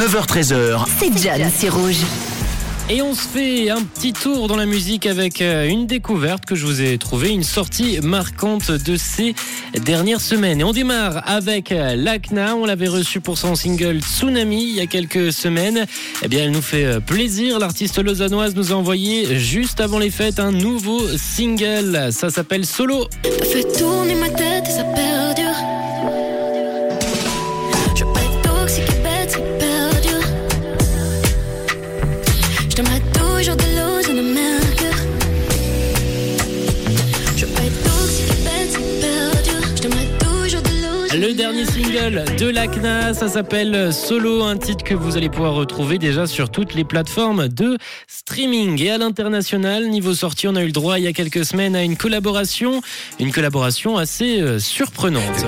9h13h. C'est John, c'est rouge. Et on se fait un petit tour dans la musique avec euh, une découverte que je vous ai trouvée, une sortie marquante de ces dernières semaines. Et on démarre avec euh, Lakna. On l'avait reçu pour son single Tsunami il y a quelques semaines. Eh bien, elle nous fait euh, plaisir. L'artiste lausannoise nous a envoyé juste avant les fêtes un nouveau single. Ça s'appelle Solo. Fait tourner ma tête et Le dernier single de Lakna, ça s'appelle Solo, un titre que vous allez pouvoir retrouver déjà sur toutes les plateformes de streaming. Et à l'international, niveau sortie, on a eu le droit il y a quelques semaines à une collaboration, une collaboration assez euh, surprenante.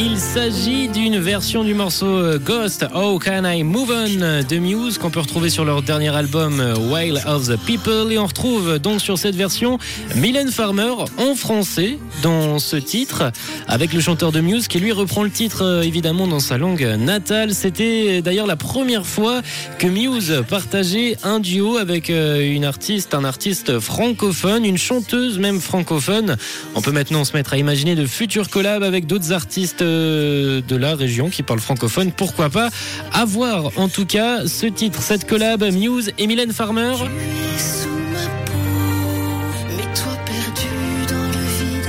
Il s'agit d'une version du morceau euh, Ghost, How Can I Move On de Muse qu'on peut retrouver sur leur dernier album euh, Wild of the People et on retrouve donc sur cette version Mylène Farmer en français dans ce titre avec le chanteur de Muse qui lui reprend le titre euh, évidemment dans sa langue natale. C'était d'ailleurs la première fois que Muse partageait un duo avec euh, une artiste, un artiste francophone, une chanteuse même francophone. On peut maintenant se mettre à imaginer de futurs collabs avec d'autres artistes euh, de la région qui parlent francophone. Pourquoi pas À voir en tout cas ce titre, cette collab Muse et Mylène Farmer. Tu es sous ma peau, mais toi perdu dans le vide,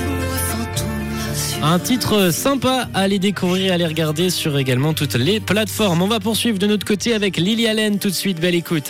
un titre sympa à aller découvrir et à aller regarder sur également toutes les plateformes. On va poursuivre de notre côté avec Lily Allen tout de suite. Belle écoute.